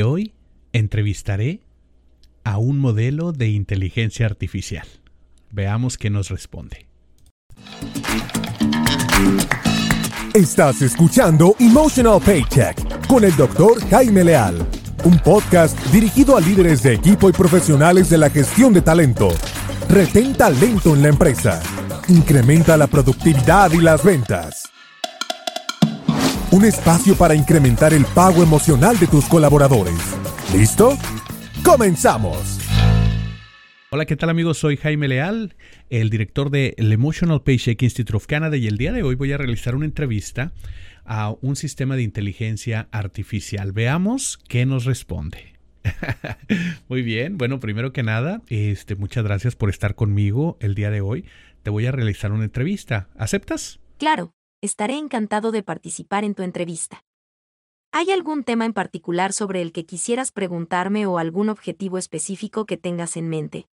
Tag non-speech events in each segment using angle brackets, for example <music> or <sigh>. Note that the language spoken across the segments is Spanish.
Hoy entrevistaré a un modelo de inteligencia artificial. Veamos qué nos responde. Estás escuchando Emotional Paycheck con el doctor Jaime Leal, un podcast dirigido a líderes de equipo y profesionales de la gestión de talento. Retén talento en la empresa. Incrementa la productividad y las ventas. Un espacio para incrementar el pago emocional de tus colaboradores. ¿Listo? ¡Comenzamos! Hola, ¿qué tal amigos? Soy Jaime Leal, el director de el Emotional Paycheck Institute of Canada y el día de hoy voy a realizar una entrevista a un sistema de inteligencia artificial. Veamos qué nos responde. <laughs> Muy bien, bueno, primero que nada, este, muchas gracias por estar conmigo el día de hoy. Te voy a realizar una entrevista. ¿Aceptas? Claro estaré encantado de participar en tu entrevista. ¿Hay algún tema en particular sobre el que quisieras preguntarme o algún objetivo específico que tengas en mente?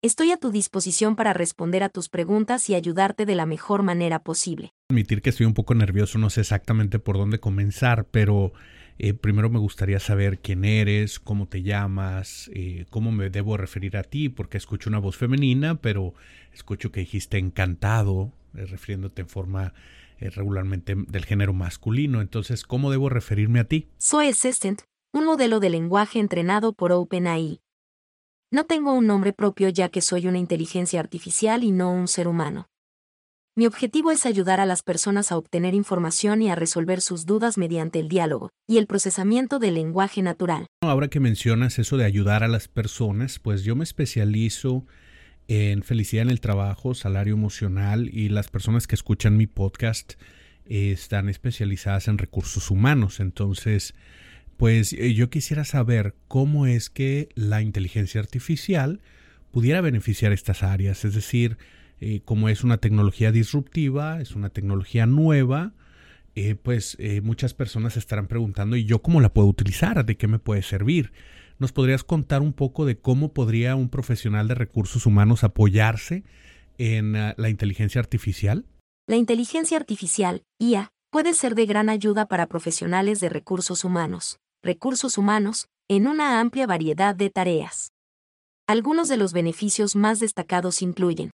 Estoy a tu disposición para responder a tus preguntas y ayudarte de la mejor manera posible. Admitir que estoy un poco nervioso, no sé exactamente por dónde comenzar, pero eh, primero me gustaría saber quién eres, cómo te llamas, eh, cómo me debo referir a ti, porque escucho una voz femenina, pero escucho que dijiste encantado, eh, refiriéndote en forma eh, regularmente del género masculino. Entonces, ¿cómo debo referirme a ti? Soy Assistant, un modelo de lenguaje entrenado por OpenAI. No tengo un nombre propio ya que soy una inteligencia artificial y no un ser humano. Mi objetivo es ayudar a las personas a obtener información y a resolver sus dudas mediante el diálogo y el procesamiento del lenguaje natural. Ahora que mencionas eso de ayudar a las personas, pues yo me especializo en felicidad en el trabajo, salario emocional y las personas que escuchan mi podcast eh, están especializadas en recursos humanos. Entonces, pues eh, yo quisiera saber cómo es que la inteligencia artificial pudiera beneficiar estas áreas. Es decir, eh, como es una tecnología disruptiva, es una tecnología nueva, pues muchas personas estarán preguntando, ¿y yo cómo la puedo utilizar? ¿De qué me puede servir? ¿Nos podrías contar un poco de cómo podría un profesional de recursos humanos apoyarse en ah, la inteligencia artificial? La inteligencia artificial, IA, puede ser de gran ayuda para profesionales de recursos humanos, recursos humanos, en una amplia variedad de tareas. Algunos de los beneficios más destacados incluyen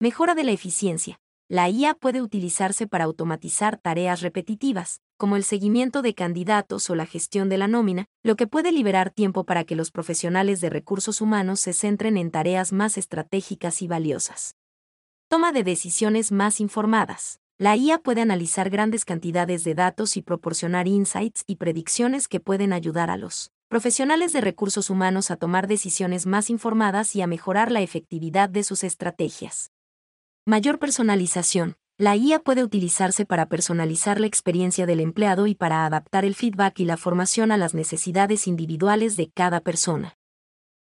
mejora de la eficiencia, la IA puede utilizarse para automatizar tareas repetitivas, como el seguimiento de candidatos o la gestión de la nómina, lo que puede liberar tiempo para que los profesionales de recursos humanos se centren en tareas más estratégicas y valiosas. Toma de decisiones más informadas. La IA puede analizar grandes cantidades de datos y proporcionar insights y predicciones que pueden ayudar a los profesionales de recursos humanos a tomar decisiones más informadas y a mejorar la efectividad de sus estrategias. Mayor personalización. La IA puede utilizarse para personalizar la experiencia del empleado y para adaptar el feedback y la formación a las necesidades individuales de cada persona.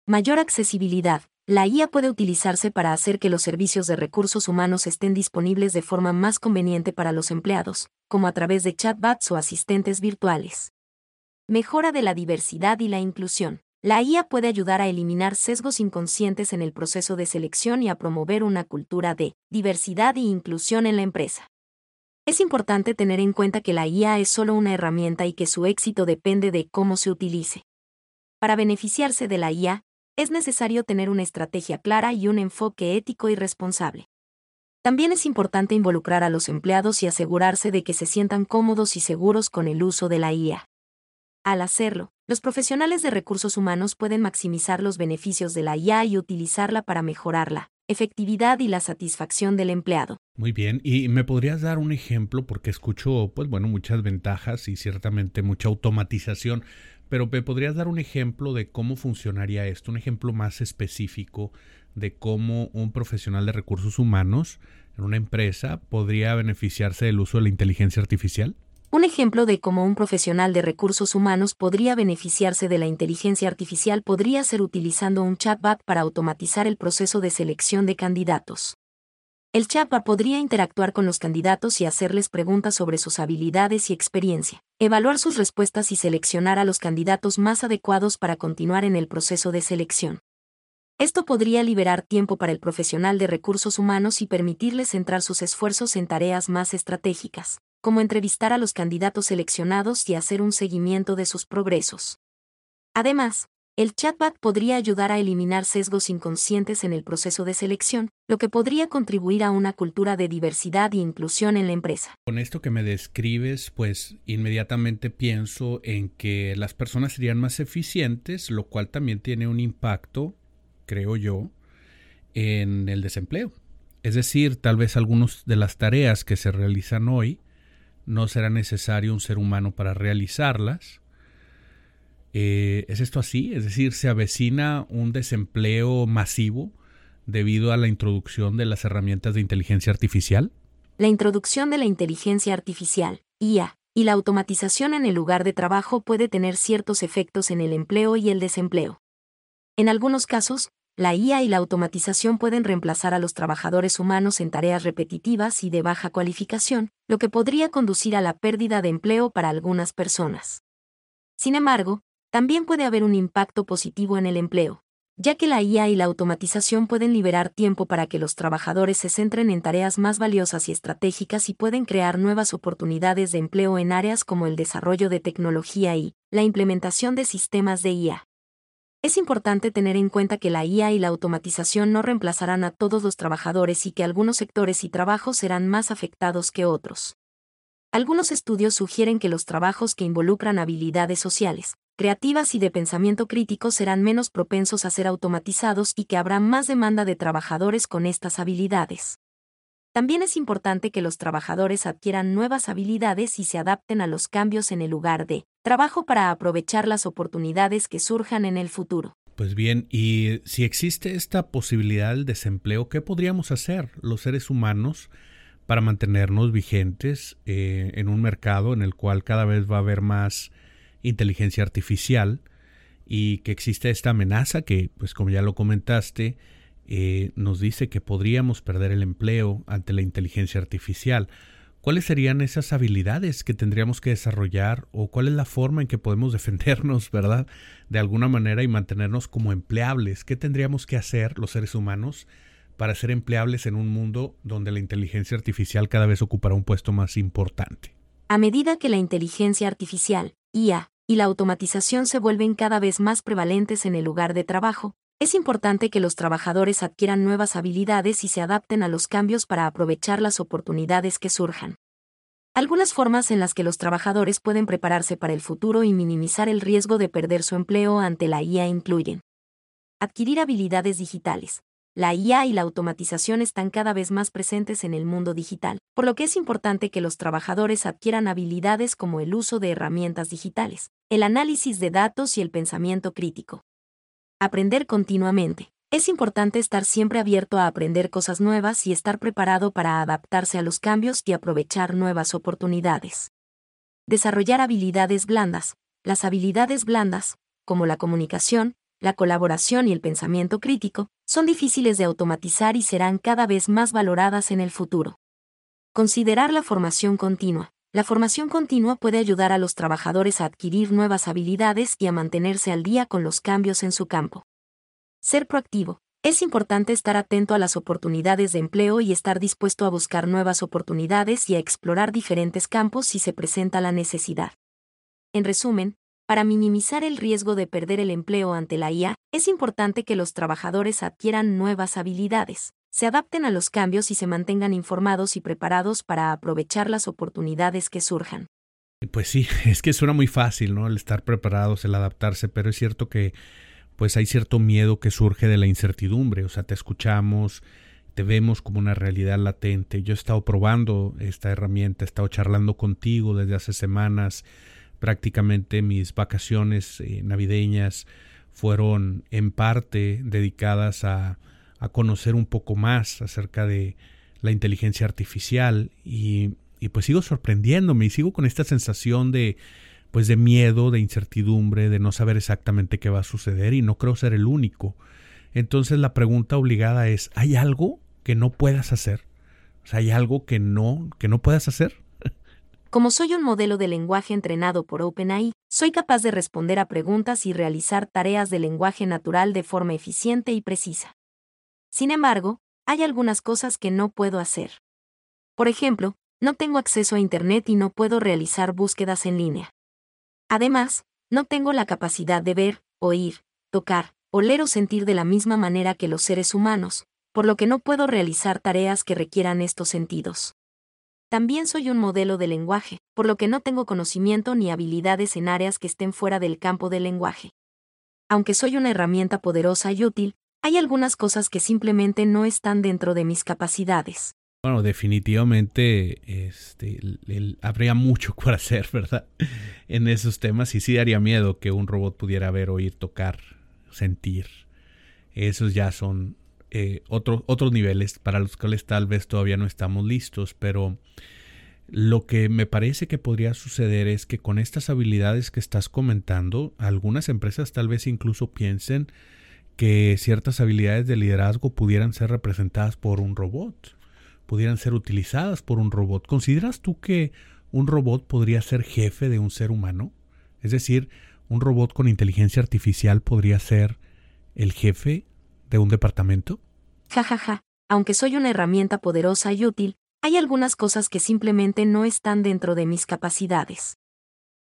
Mayor accesibilidad. La IA puede utilizarse para hacer que los servicios de recursos humanos estén disponibles de forma más conveniente para los empleados, como a través de chatbots o asistentes virtuales. Mejora de la diversidad y la inclusión. La IA puede ayudar a eliminar sesgos inconscientes en el proceso de selección y a promover una cultura de diversidad e inclusión en la empresa. Es importante tener en cuenta que la IA es solo una herramienta y que su éxito depende de cómo se utilice. Para beneficiarse de la IA, es necesario tener una estrategia clara y un enfoque ético y responsable. También es importante involucrar a los empleados y asegurarse de que se sientan cómodos y seguros con el uso de la IA. Al hacerlo, los profesionales de recursos humanos pueden maximizar los beneficios de la IA y utilizarla para mejorar la efectividad y la satisfacción del empleado. Muy bien, y me podrías dar un ejemplo porque escucho, pues bueno, muchas ventajas y ciertamente mucha automatización, pero me podrías dar un ejemplo de cómo funcionaría esto, un ejemplo más específico de cómo un profesional de recursos humanos en una empresa podría beneficiarse del uso de la inteligencia artificial? Un ejemplo de cómo un profesional de recursos humanos podría beneficiarse de la inteligencia artificial podría ser utilizando un chatbot para automatizar el proceso de selección de candidatos. El chatbot podría interactuar con los candidatos y hacerles preguntas sobre sus habilidades y experiencia, evaluar sus respuestas y seleccionar a los candidatos más adecuados para continuar en el proceso de selección. Esto podría liberar tiempo para el profesional de recursos humanos y permitirle centrar sus esfuerzos en tareas más estratégicas como entrevistar a los candidatos seleccionados y hacer un seguimiento de sus progresos. Además, el chatbot podría ayudar a eliminar sesgos inconscientes en el proceso de selección, lo que podría contribuir a una cultura de diversidad e inclusión en la empresa. Con esto que me describes, pues inmediatamente pienso en que las personas serían más eficientes, lo cual también tiene un impacto, creo yo, en el desempleo. Es decir, tal vez algunas de las tareas que se realizan hoy no será necesario un ser humano para realizarlas eh, ¿Es esto así? Es decir, ¿se avecina un desempleo masivo debido a la introducción de las herramientas de inteligencia artificial? La introducción de la inteligencia artificial, IA, y la automatización en el lugar de trabajo puede tener ciertos efectos en el empleo y el desempleo. En algunos casos, la IA y la automatización pueden reemplazar a los trabajadores humanos en tareas repetitivas y de baja cualificación, lo que podría conducir a la pérdida de empleo para algunas personas. Sin embargo, también puede haber un impacto positivo en el empleo, ya que la IA y la automatización pueden liberar tiempo para que los trabajadores se centren en tareas más valiosas y estratégicas y pueden crear nuevas oportunidades de empleo en áreas como el desarrollo de tecnología y la implementación de sistemas de IA. Es importante tener en cuenta que la IA y la automatización no reemplazarán a todos los trabajadores y que algunos sectores y trabajos serán más afectados que otros. Algunos estudios sugieren que los trabajos que involucran habilidades sociales, creativas y de pensamiento crítico serán menos propensos a ser automatizados y que habrá más demanda de trabajadores con estas habilidades. También es importante que los trabajadores adquieran nuevas habilidades y se adapten a los cambios en el lugar de trabajo para aprovechar las oportunidades que surjan en el futuro. Pues bien, y si existe esta posibilidad del desempleo, ¿qué podríamos hacer los seres humanos para mantenernos vigentes eh, en un mercado en el cual cada vez va a haber más inteligencia artificial y que existe esta amenaza que, pues como ya lo comentaste, eh, nos dice que podríamos perder el empleo ante la inteligencia artificial. ¿Cuáles serían esas habilidades que tendríamos que desarrollar o cuál es la forma en que podemos <laughs> defendernos, verdad, de alguna manera y mantenernos como empleables? ¿Qué tendríamos que hacer los seres humanos para ser empleables en un mundo donde la inteligencia artificial cada vez ocupará un puesto más importante? A medida que la inteligencia artificial, IA, y la automatización se vuelven cada vez más prevalentes en el lugar de trabajo, es importante que los trabajadores adquieran nuevas habilidades y se adapten a los cambios para aprovechar las oportunidades que surjan. Algunas formas en las que los trabajadores pueden prepararse para el futuro y minimizar el riesgo de perder su empleo ante la IA incluyen adquirir habilidades digitales, la IA y la automatización están cada vez más presentes en el mundo digital, por lo que es importante que los trabajadores adquieran habilidades como el uso de herramientas digitales, el análisis de datos y el pensamiento crítico. Aprender continuamente. Es importante estar siempre abierto a aprender cosas nuevas y estar preparado para adaptarse a los cambios y aprovechar nuevas oportunidades. Desarrollar habilidades blandas. Las habilidades blandas, como la comunicación, la colaboración y el pensamiento crítico, son difíciles de automatizar y serán cada vez más valoradas en el futuro. Considerar la formación continua. La formación continua puede ayudar a los trabajadores a adquirir nuevas habilidades y a mantenerse al día con los cambios en su campo. Ser proactivo. Es importante estar atento a las oportunidades de empleo y estar dispuesto a buscar nuevas oportunidades y a explorar diferentes campos si se presenta la necesidad. En resumen, para minimizar el riesgo de perder el empleo ante la IA, es importante que los trabajadores adquieran nuevas habilidades, se adapten a los cambios y se mantengan informados y preparados para aprovechar las oportunidades que surjan. Pues sí, <laughs> es que suena muy fácil, ¿no? El estar preparados, el adaptarse, pero es cierto que pues hay cierto miedo que surge de la incertidumbre, o sea, te escuchamos, te vemos como una realidad latente. Yo he estado probando esta herramienta, he estado charlando contigo desde hace semanas, prácticamente mis vacaciones eh, navideñas fueron en parte dedicadas a, a, conocer un poco más acerca de la inteligencia artificial y, pues sigo sorprendiéndome y sigo con esta sensación de pues de miedo, de incertidumbre, de no saber exactamente qué va a suceder y no creo ser el único. Entonces la pregunta obligada es, ¿hay algo que no puedas hacer? O sea, ¿hay algo que no que no puedas hacer? Como soy un modelo de lenguaje entrenado por OpenAI, soy capaz de responder a preguntas y realizar tareas de lenguaje natural de forma eficiente y precisa. Sin embargo, hay algunas cosas que no puedo hacer. Por ejemplo, no tengo acceso a Internet y no puedo realizar búsquedas en línea. Además, no tengo la capacidad de ver, oír, tocar, oler o sentir de la misma manera que los seres humanos, por lo que no puedo realizar tareas que requieran estos sentidos. También soy un modelo de lenguaje, por lo que no tengo conocimiento ni habilidades en áreas que estén fuera del campo del lenguaje. Aunque soy una herramienta poderosa y útil, hay algunas cosas que simplemente no están dentro de mis capacidades. Bueno, definitivamente este, habría mucho <laughs> por hacer, ¿verdad? En esos temas y sí daría miedo que un robot pudiera ver, oír, tocar, sentir. Esos ya son eh, otros niveles para los cuales tal vez todavía no estamos listos, pero lo que me parece que podría suceder es que con estas habilidades que estás comentando, algunas empresas tal vez incluso piensen que ciertas habilidades de liderazgo pudieran ser representadas por un robot pudieran ser utilizadas por un robot. ¿Consideras tú que un robot podría ser jefe de un ser humano? Es decir, un robot con inteligencia artificial podría ser el jefe de un departamento? Ja, ja, ja. Aunque soy una herramienta poderosa y útil, hay algunas cosas que simplemente no están dentro de mis capacidades.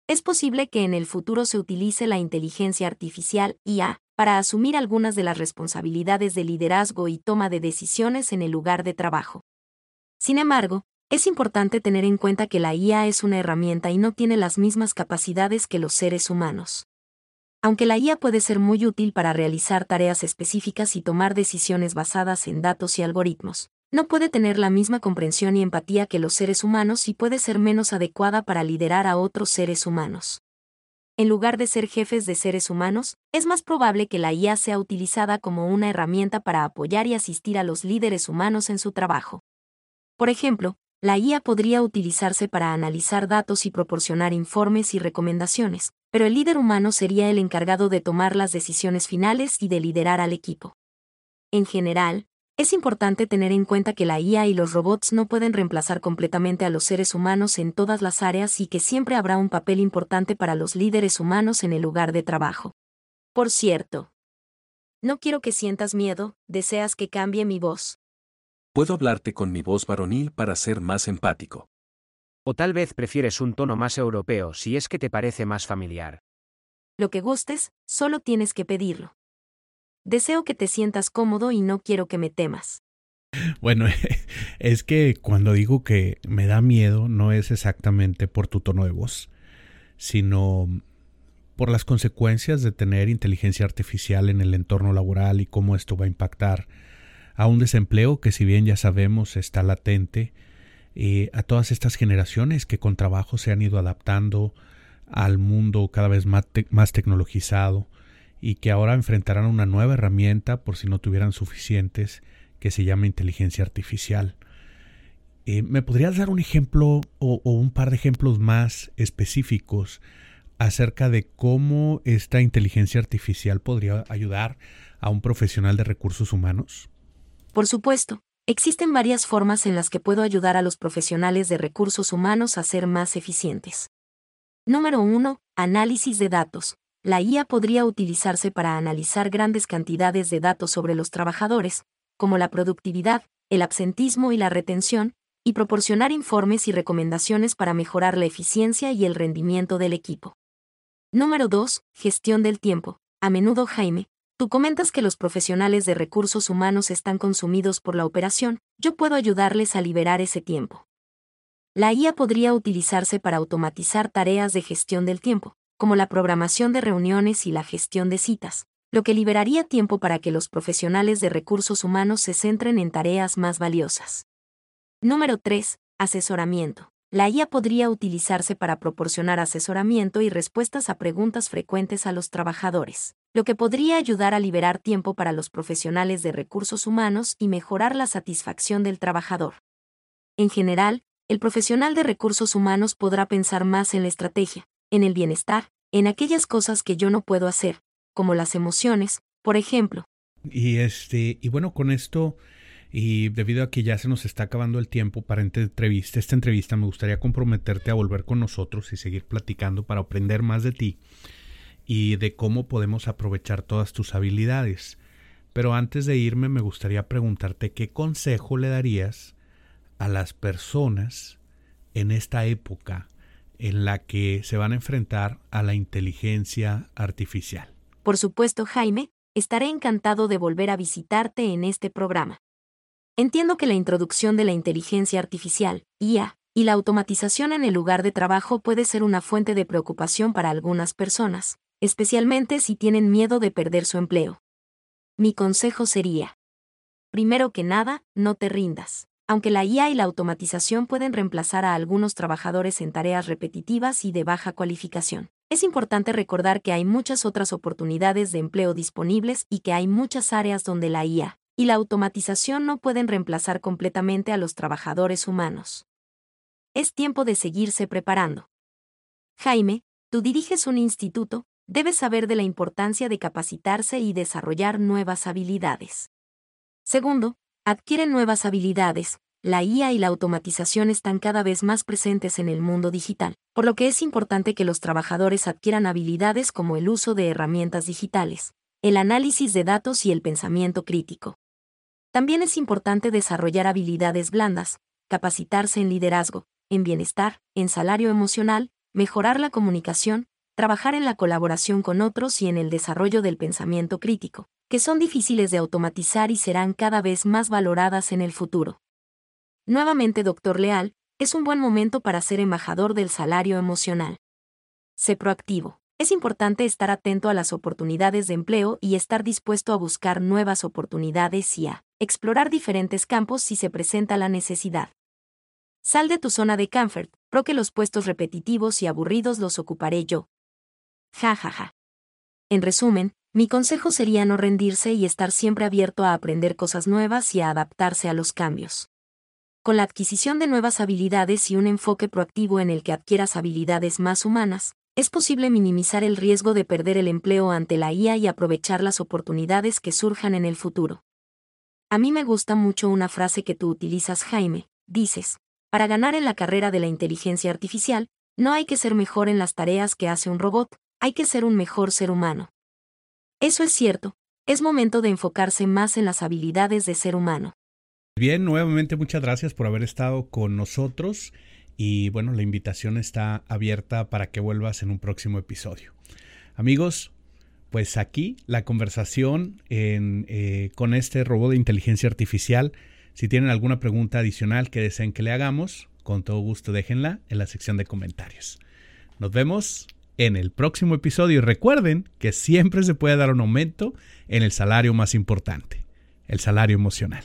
Es posible que en el futuro se utilice la inteligencia artificial IA para asumir algunas de las responsabilidades de liderazgo y toma de decisiones en el lugar de trabajo. Sin embargo, es importante tener en cuenta que la IA es una herramienta y no tiene las mismas capacidades que los seres humanos. Aunque la IA puede ser muy útil para realizar tareas específicas y tomar decisiones basadas en datos y algoritmos, no puede tener la misma comprensión y empatía que los seres humanos y puede ser menos adecuada para liderar a otros seres humanos. En lugar de ser jefes de seres humanos, es más probable que la IA sea utilizada como una herramienta para apoyar y asistir a los líderes humanos en su trabajo. Por ejemplo, la IA podría utilizarse para analizar datos y proporcionar informes y recomendaciones, pero el líder humano sería el encargado de tomar las decisiones finales y de liderar al equipo. En general, es importante tener en cuenta que la IA y los robots no pueden reemplazar completamente a los seres humanos en todas las áreas y que siempre habrá un papel importante para los líderes humanos en el lugar de trabajo. Por cierto, no quiero que sientas miedo, deseas que cambie mi voz. Puedo hablarte con mi voz varonil para ser más empático. O tal vez prefieres un tono más europeo si es que te parece más familiar. Lo que gustes, solo tienes que pedirlo. Deseo que te sientas cómodo y no quiero que me temas. Bueno, <laughs> es que cuando digo que me da miedo no es exactamente por tu tono de voz, sino por las consecuencias de tener inteligencia artificial en el entorno laboral y cómo esto va a impactar a un desempleo que si bien ya sabemos está latente, eh, a todas estas generaciones que con trabajo se han ido adaptando al mundo cada vez más, más tecnologizado y que ahora enfrentarán una nueva herramienta por si no tuvieran suficientes que se llama inteligencia artificial. Eh, ¿Me podrías dar un ejemplo o, un par de ejemplos más específicos acerca de cómo esta inteligencia artificial podría ayudar a un profesional de recursos humanos? Por supuesto, existen varias formas en las que puedo ayudar a los profesionales de recursos humanos a ser más eficientes. Número 1. Análisis de datos. La IA podría utilizarse para analizar grandes cantidades de datos sobre los trabajadores, como la productividad, el absentismo y la retención, y proporcionar informes y recomendaciones para mejorar la eficiencia y el rendimiento del equipo. Número 2. Gestión del tiempo. A menudo Jaime, Tú comentas que los profesionales de recursos humanos están consumidos por la operación, yo puedo ayudarles a liberar ese tiempo. La IA podría utilizarse para automatizar tareas de gestión del tiempo, como la programación de reuniones y la gestión de citas, lo que liberaría tiempo para que los profesionales de recursos humanos se centren en tareas más valiosas. Número 3. Asesoramiento. La IA podría utilizarse para proporcionar asesoramiento y respuestas a preguntas frecuentes a los trabajadores, lo que podría ayudar a liberar tiempo para los profesionales de recursos humanos y mejorar la satisfacción del trabajador. En general, el profesional de recursos humanos podrá pensar más en la estrategia, en el bienestar, en aquellas cosas que yo no puedo hacer, como las emociones, por ejemplo. Y este, y bueno, con esto y debido a que ya se nos está acabando el tiempo para entrevista, esta entrevista me gustaría comprometerte a volver con nosotros y seguir platicando para aprender más de ti y de cómo podemos aprovechar todas tus habilidades. Pero antes de irme me gustaría preguntarte qué consejo le darías a las personas en esta época en la que se van a enfrentar a la inteligencia artificial. Por supuesto, Jaime, estaré encantado de volver a visitarte en este programa. Entiendo que la introducción de la inteligencia artificial, IA, y la automatización en el lugar de trabajo puede ser una fuente de preocupación para algunas personas, especialmente si tienen miedo de perder su empleo. Mi consejo sería, primero que nada, no te rindas. Aunque la IA y la automatización pueden reemplazar a algunos trabajadores en tareas repetitivas y de baja cualificación, es importante recordar que hay muchas otras oportunidades de empleo disponibles y que hay muchas áreas donde la IA y la automatización no pueden reemplazar completamente a los trabajadores humanos. Es tiempo de seguirse preparando. Jaime, tú diriges un instituto, debes saber de la importancia de capacitarse y desarrollar nuevas habilidades. Segundo, adquieren nuevas habilidades. La IA y la automatización están cada vez más presentes en el mundo digital, por lo que es importante que los trabajadores adquieran habilidades como el uso de herramientas digitales, el análisis de datos y el pensamiento crítico. También es importante desarrollar habilidades blandas, capacitarse en liderazgo, en bienestar, en salario emocional, mejorar la comunicación, trabajar en la colaboración con otros y en el desarrollo del pensamiento crítico, que son difíciles de automatizar y serán cada vez más valoradas en el futuro. Nuevamente, doctor Leal, es un buen momento para ser embajador del salario emocional. Sé proactivo. Es importante estar atento a las oportunidades de empleo y estar dispuesto a buscar nuevas oportunidades y a explorar diferentes campos si se presenta la necesidad. Sal de tu zona de comfort, pro que los puestos repetitivos y aburridos los ocuparé yo. Ja ja ja. En resumen, mi consejo sería no rendirse y estar siempre abierto a aprender cosas nuevas y a adaptarse a los cambios. Con la adquisición de nuevas habilidades y un enfoque proactivo en el que adquieras habilidades más humanas, es posible minimizar el riesgo de perder el empleo ante la IA y aprovechar las oportunidades que surjan en el futuro. A mí me gusta mucho una frase que tú utilizas, Jaime, dices, para ganar en la carrera de la inteligencia artificial, no hay que ser mejor en las tareas que hace un robot, hay que ser un mejor ser humano. Eso es cierto, es momento de enfocarse más en las habilidades de ser humano. Bien, nuevamente muchas gracias por haber estado con nosotros y bueno, la invitación está abierta para que vuelvas en un próximo episodio. Amigos, pues aquí la conversación eh, con este robot de inteligencia artificial. Si tienen alguna pregunta adicional que deseen que le hagamos, con todo gusto déjenla en la sección de comentarios. Nos vemos en el próximo episodio y recuerden que siempre se puede dar un aumento en el salario más importante, el salario emocional.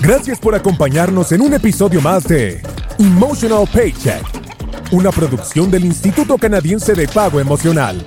Gracias por acompañarnos en un episodio más de Emotional Paycheck, una producción del Instituto Canadiense de Pago Emocional.